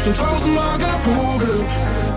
hab schon tausendmal gegoogelt.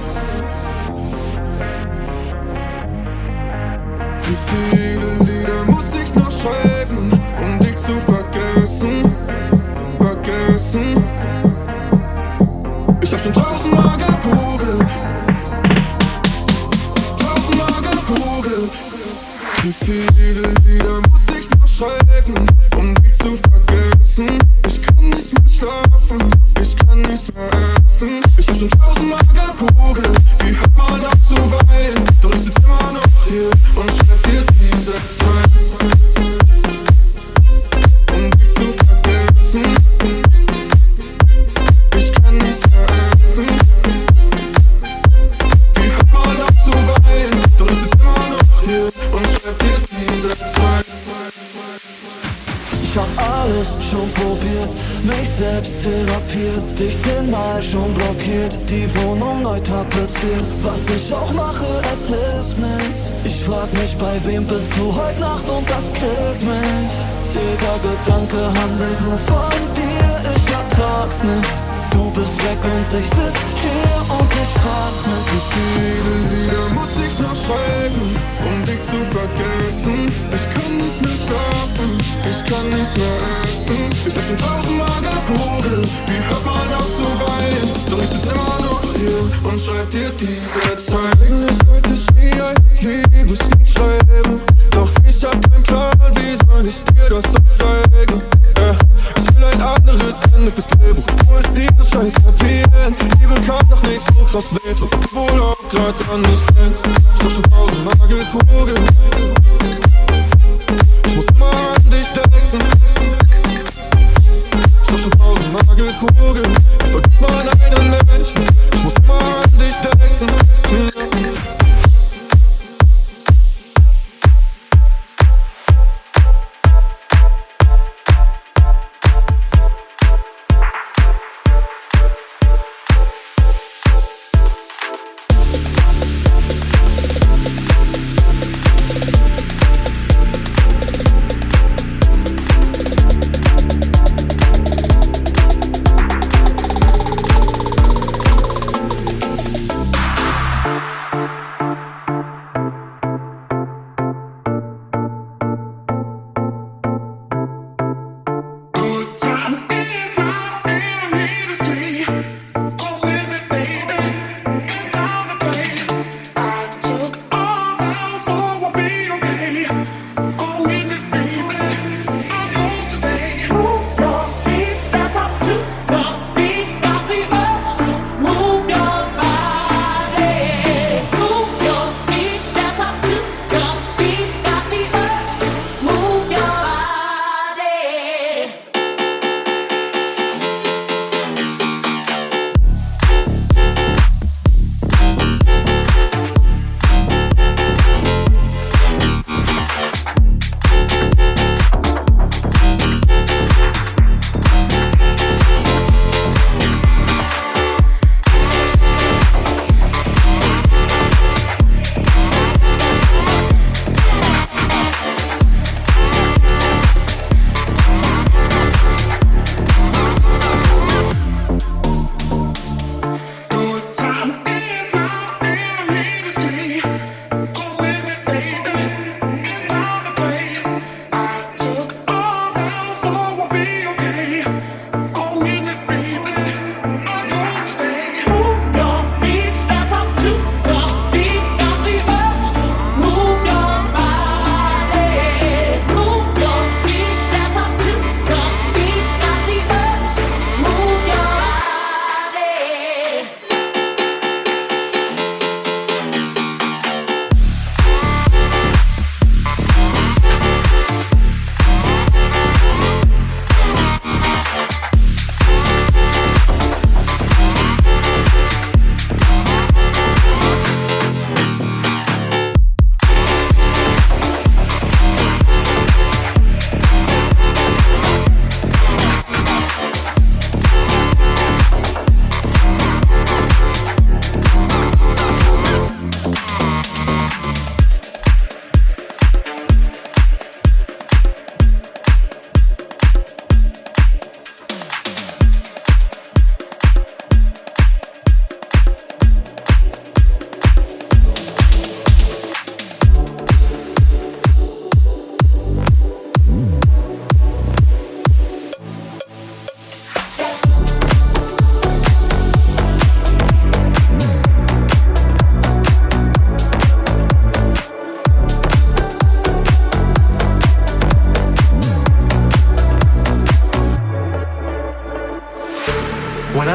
Alles schon probiert, mich selbst therapiert, dich zehnmal schon blockiert, die Wohnung neu tapeziert. Was ich auch mache, es hilft nicht. Ich frag mich, bei wem bist du heute Nacht und das killt mich. Jeder Gedanke handelt nur von dir, ich ertrag's nicht. Du bist weg und ich sitz hier und ich frag mich, Wie viele Lieder muss ich noch schreiben, um dich zu vergessen? Ich kann nicht mehr schlafen, ich kann nichts mehr essen. Ich schon tausendmal gegoogelt, wie hört man auf zu weinen? Doch ich sitz immer noch hier und schreib dir diese Zeilen. Eigentlich wollte ich nie ein Liebeslied schreiben, doch ich hab keinen Plan, wie soll ich dir das so zeigen? Ja, ich will ein anderes Ende fürs Drehbuch, wo ist dieses scheiß Happy End? Liebe kann doch nicht so krass wehtun, obwohl auch grad an mich denkt. Ich hab schon tausendmal gekugelt. Ich muss immer an dich denken. Ich hab schon tausendmal gekugelt. Ich vergiss mal einen Menschen. Ich muss immer an dich denken.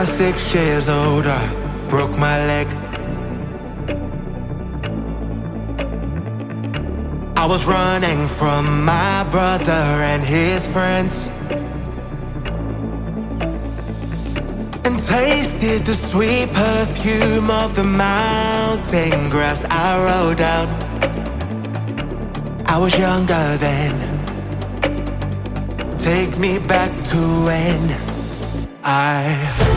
Was six years old, I broke my leg. I was running from my brother and his friends. And tasted the sweet perfume of the mountain grass I rode down. I was younger then. Take me back to when I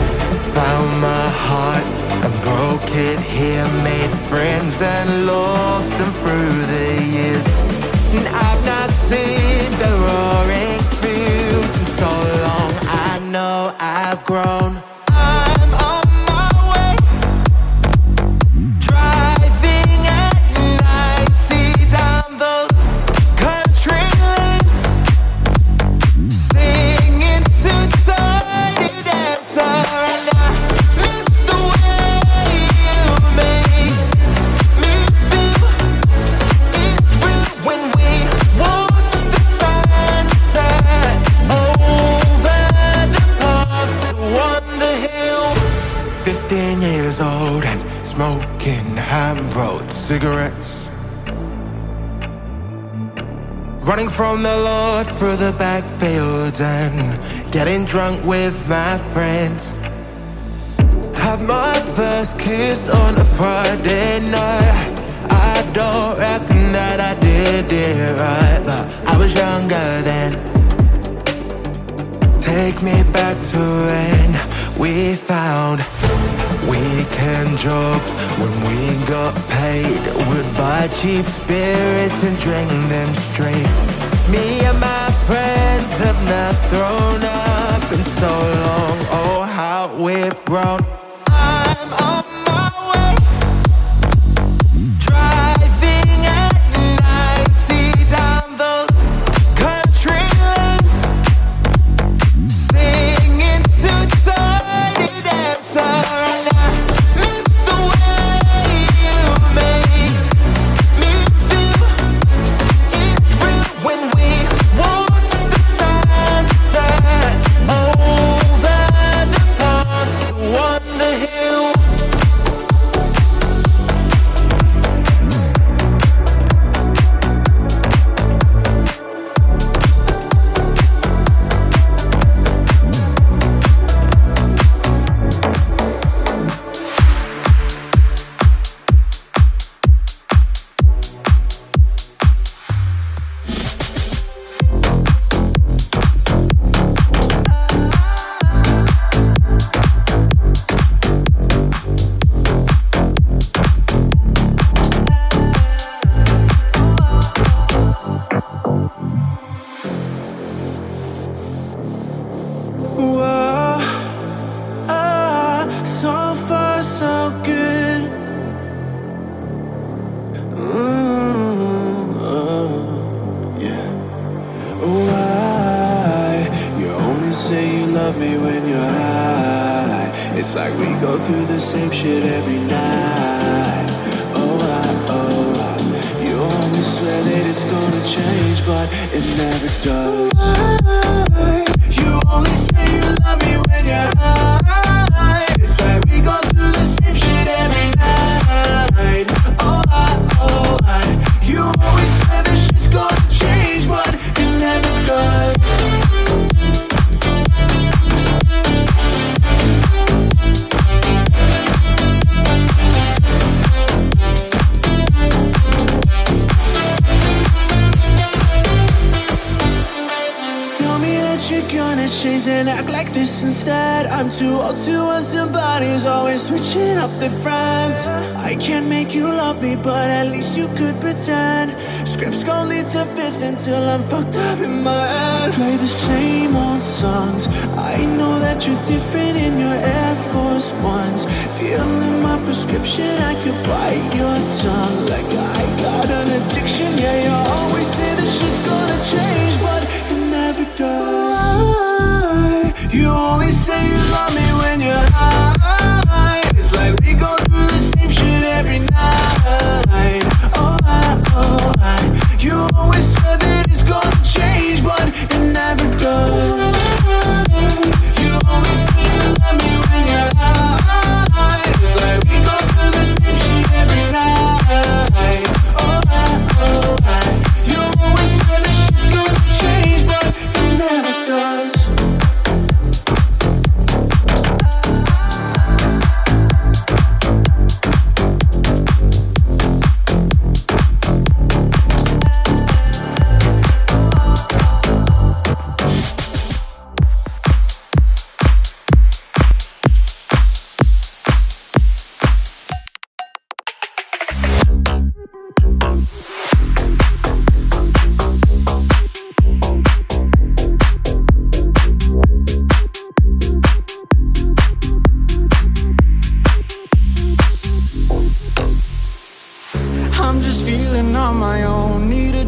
found my heart and broke it here, made friends and lost them through the years. And I've not seen the roaring fields in so long. I know I've grown. Running from the Lord through the backfields and getting drunk with my friends. Have my first kiss on a Friday night. I don't reckon that I did it right, but I was younger then. Take me back to when we found Weekend jobs when we got paid Would buy cheap spirits and drink them straight. Me and my friends have not thrown up in so long. Oh how we've grown. I'm on Can't make you love me, but at least you could pretend. Scripts gon' lead to fifth until I'm fucked up in my head. Play the same old songs. I know that you're different in your Air Force Ones. Feeling my prescription, I could bite your tongue like I got an addiction. Yeah, you always say that shit's gonna change, but it never does. you only say you love me when You always said that it's gonna change, but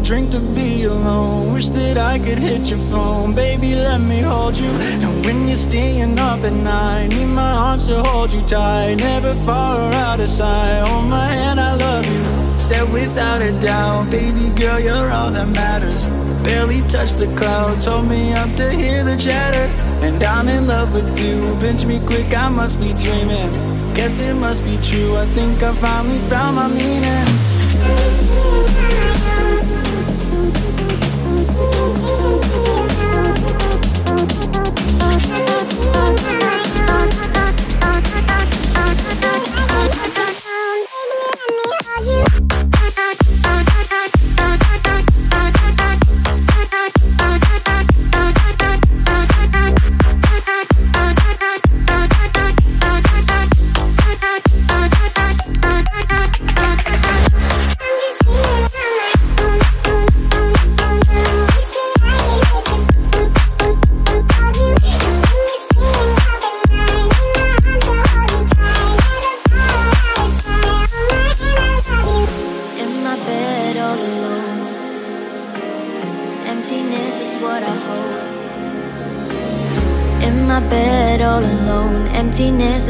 drink to be alone. Wish that I could hit your phone. Baby, let me hold you. And when you're staying up at night, need my arms to hold you tight. Never far out of sight. Hold my hand, I love you. Said without a doubt, baby girl, you're all that matters. Barely touched the clouds, hold me up to hear the chatter. And I'm in love with you. Pinch me quick, I must be dreaming. Guess it must be true. I think I finally found my meaning. Emptiness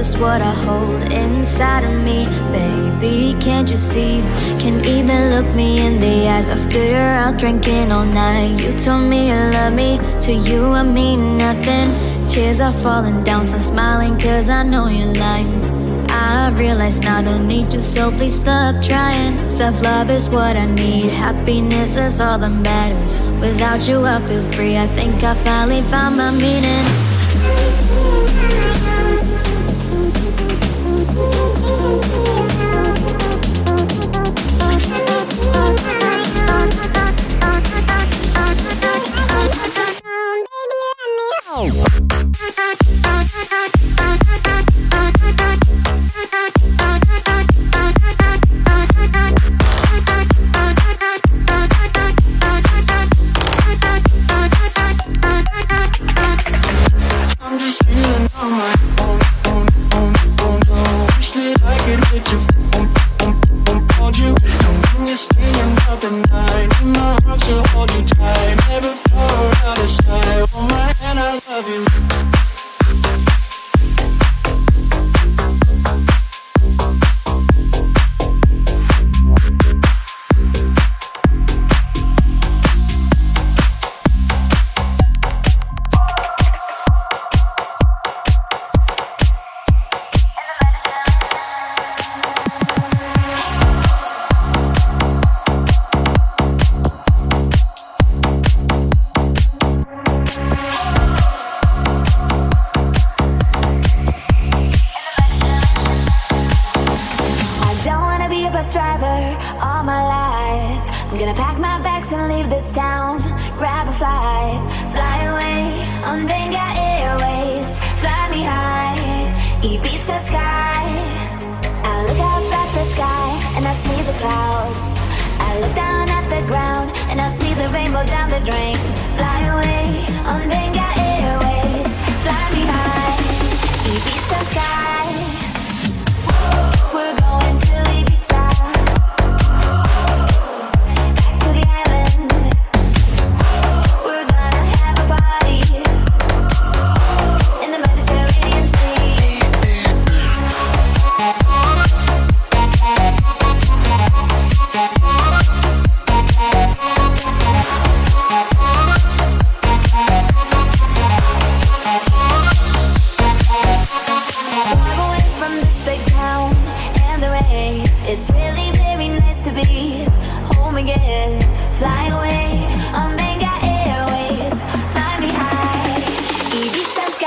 is what I hold inside of me. Baby, can't you see? Can even look me in the eyes after you're out drinking all night. You told me you love me, to you I mean nothing. Tears are falling down, so I'm smiling cause I know you're lying. I realize now don't need you, so please stop trying. Self love is what I need, happiness is all that matters. Without you, I feel free. I think I finally found my meaning.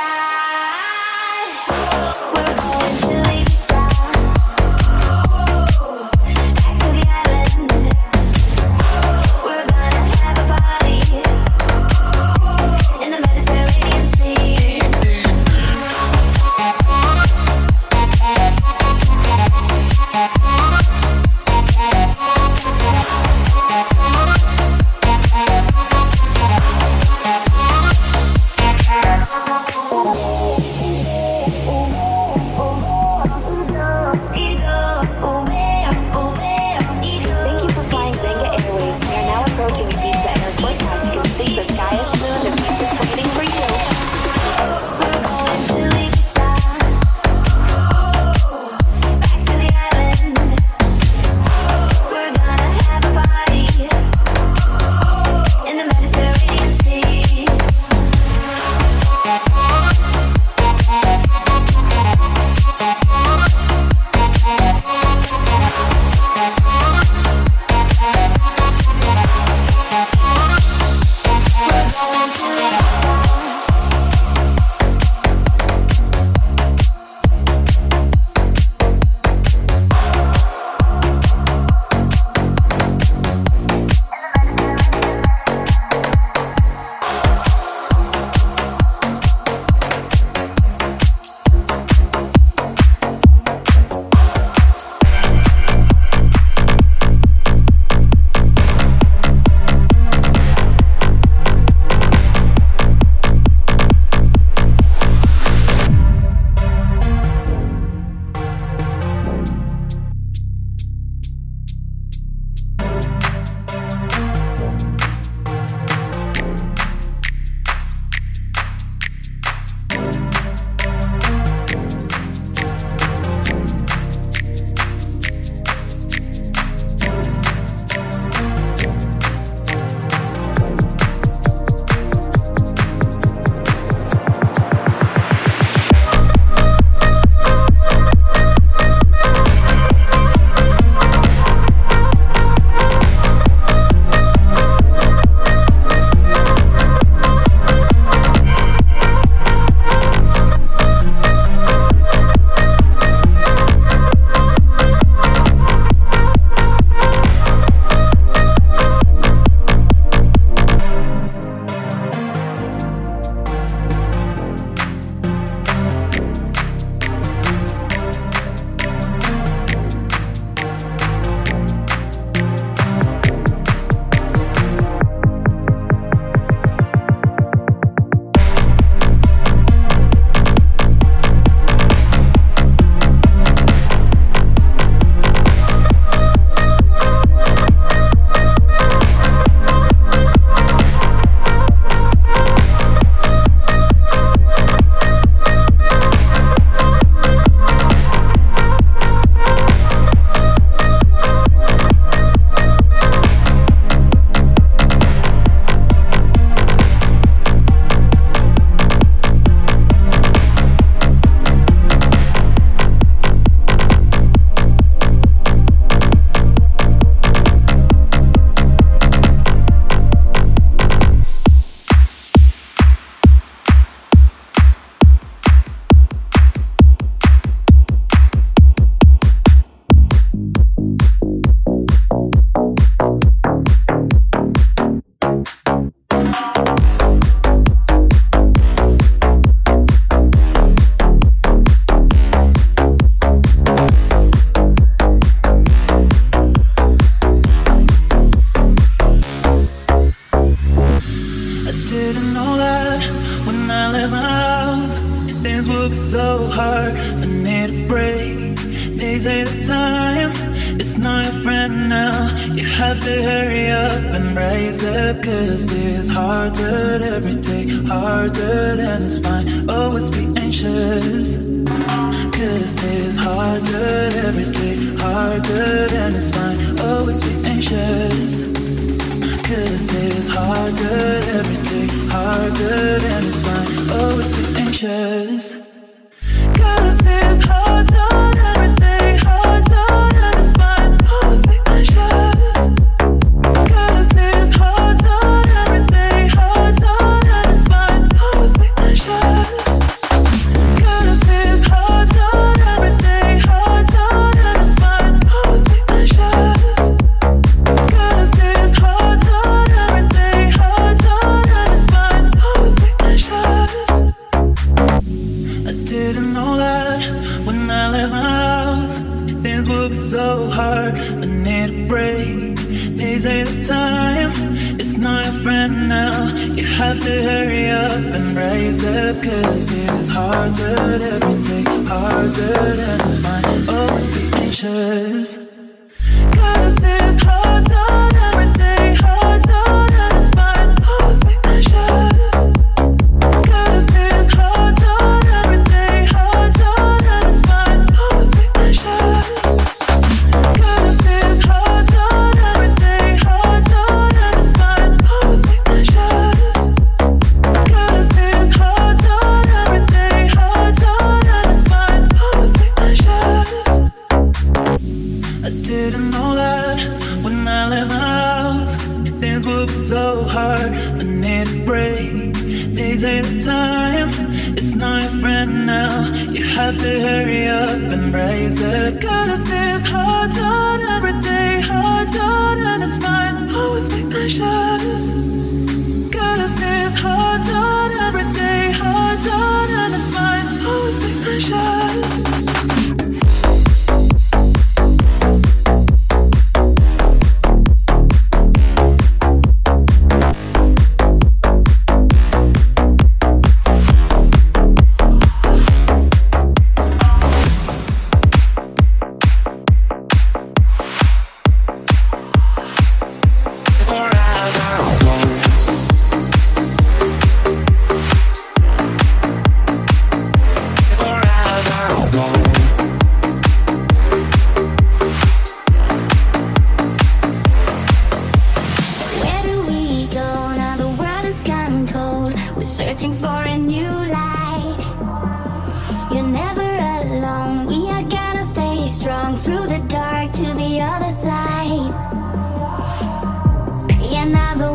Bye. It's harder every day, harder than it's fine. Always be anxious. Cause it's harder every day, harder than it's fine. Always be anxious. Cause it's harder every day, harder than it's fine. Always be anxious. another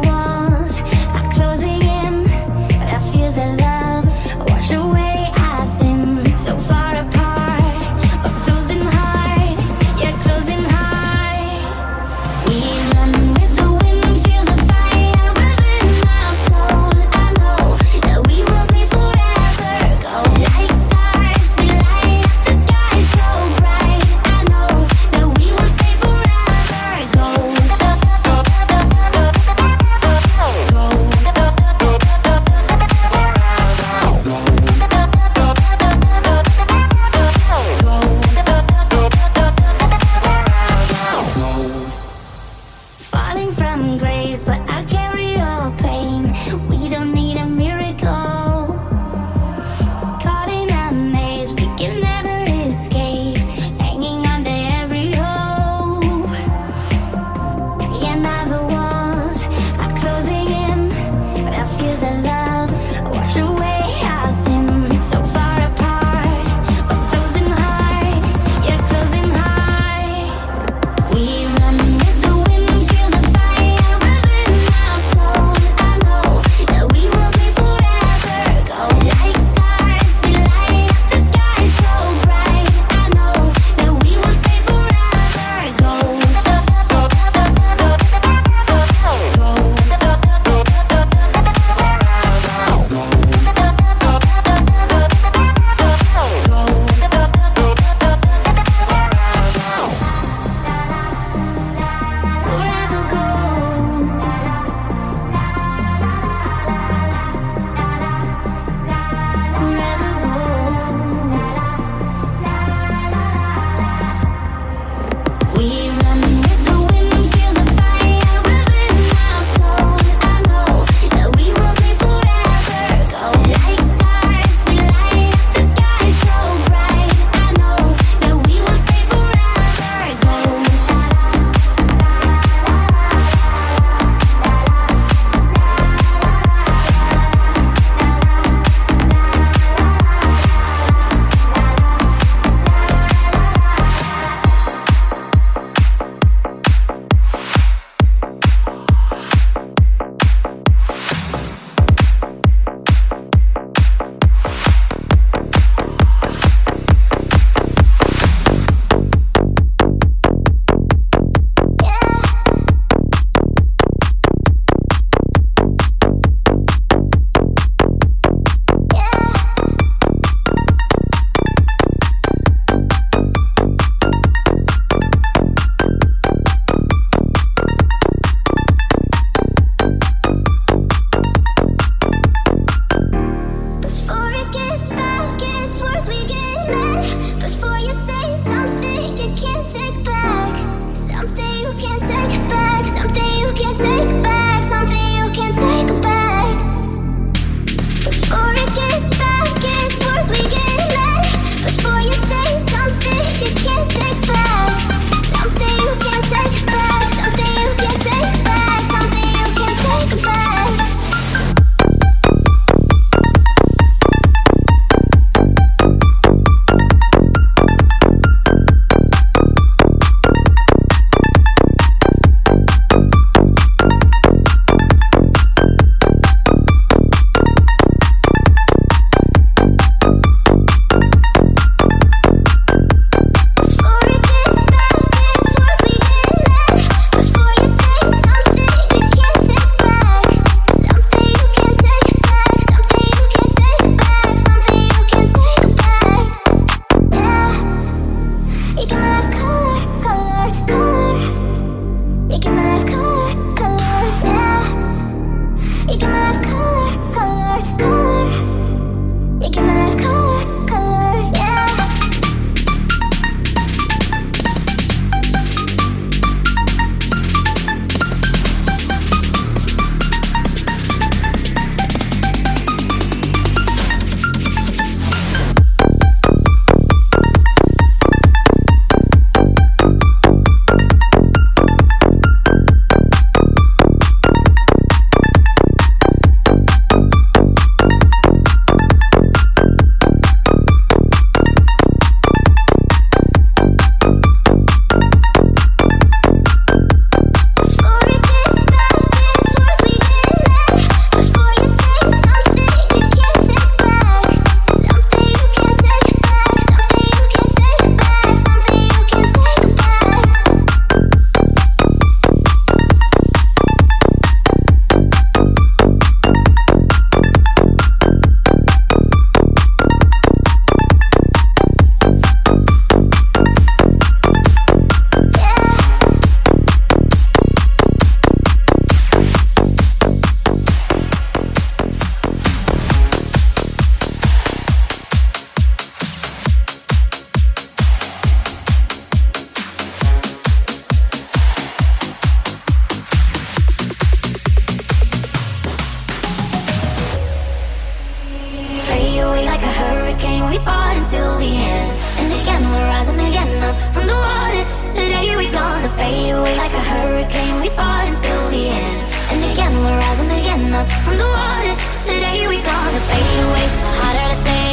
fade away like a hurricane. We fought until the end, and again we're rising again up from the water. Today we gonna fade away. The harder to say,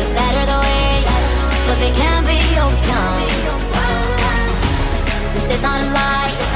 the better the way, but they can't be overcome. This is not a lie.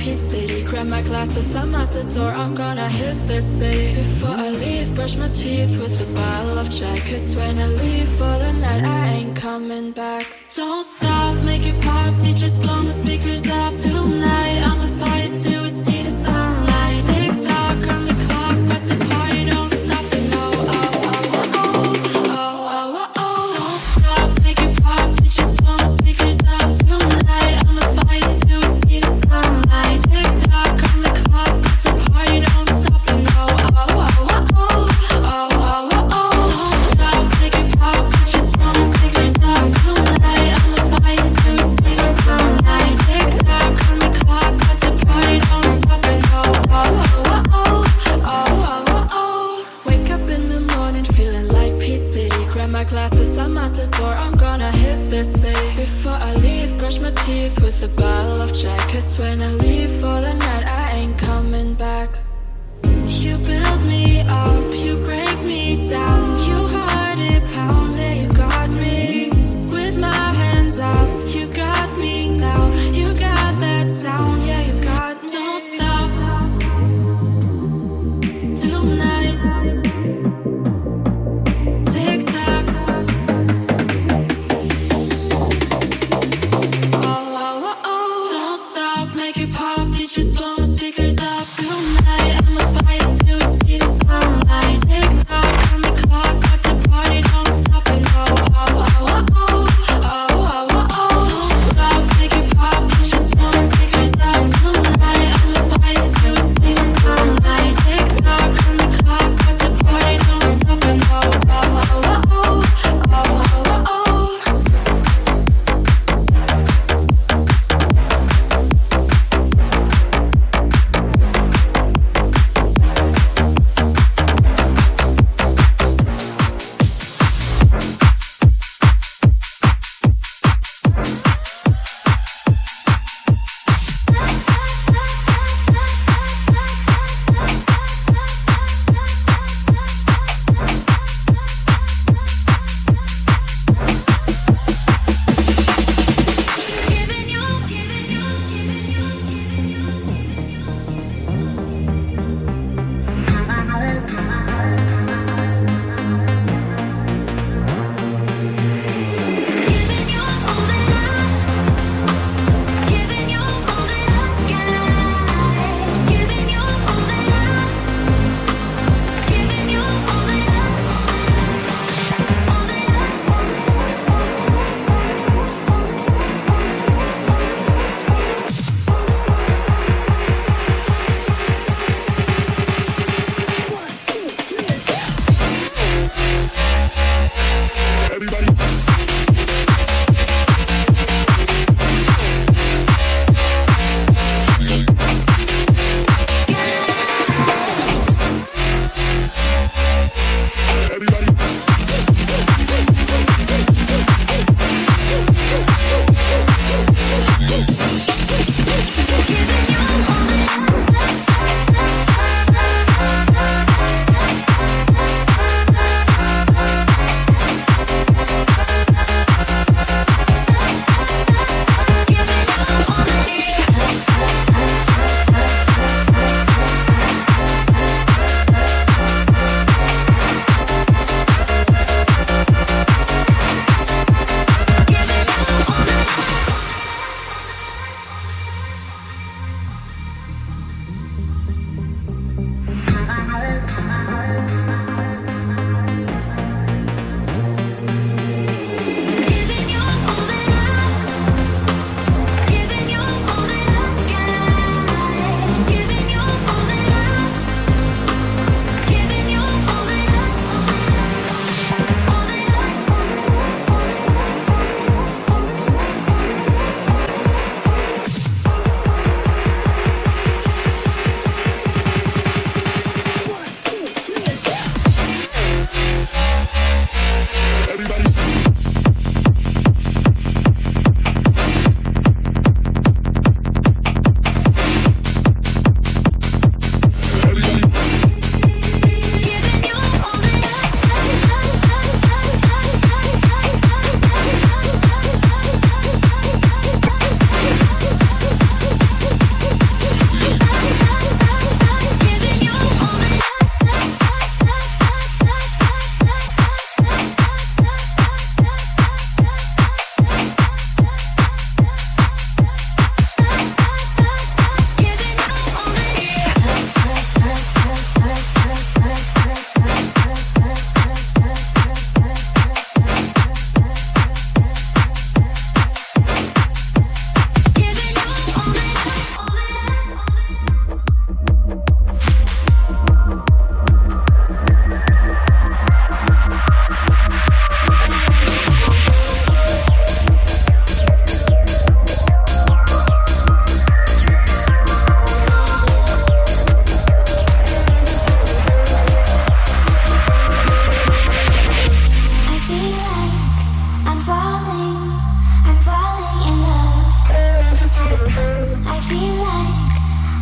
repeat city. Grab my glasses, I'm at the door. I'm gonna hit the city. Before I leave, brush my teeth with a bottle of Jack. Cause when I leave for the night, I ain't coming back. Don't stop, make it pop. DJs blow my speakers up. Tonight, I'ma fight to a scene.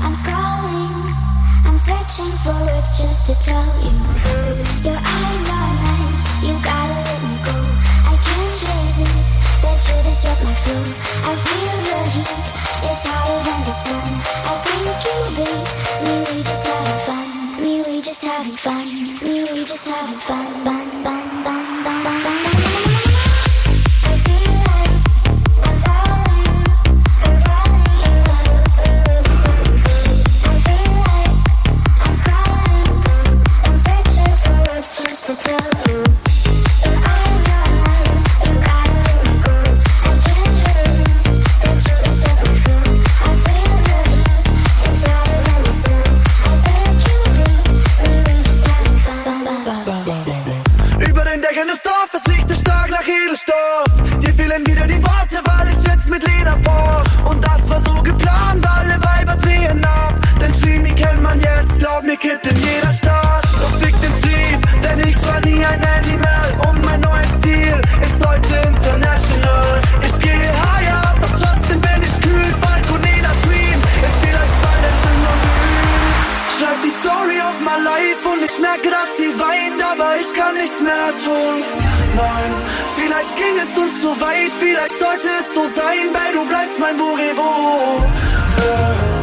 I'm scrolling, I'm searching for words just to tell you. Your eyes are nice, you gotta let me go. I can't resist that you disrupt my flow. I feel the heat, it's hotter than the sun. I think you beat me, we just having fun, me, we just having fun, me, we just having fun, fun. neun. Vielleicht ging es uns zu weit, vielleicht sollte es so sein, weil du bleibst mein Burevo. Äh.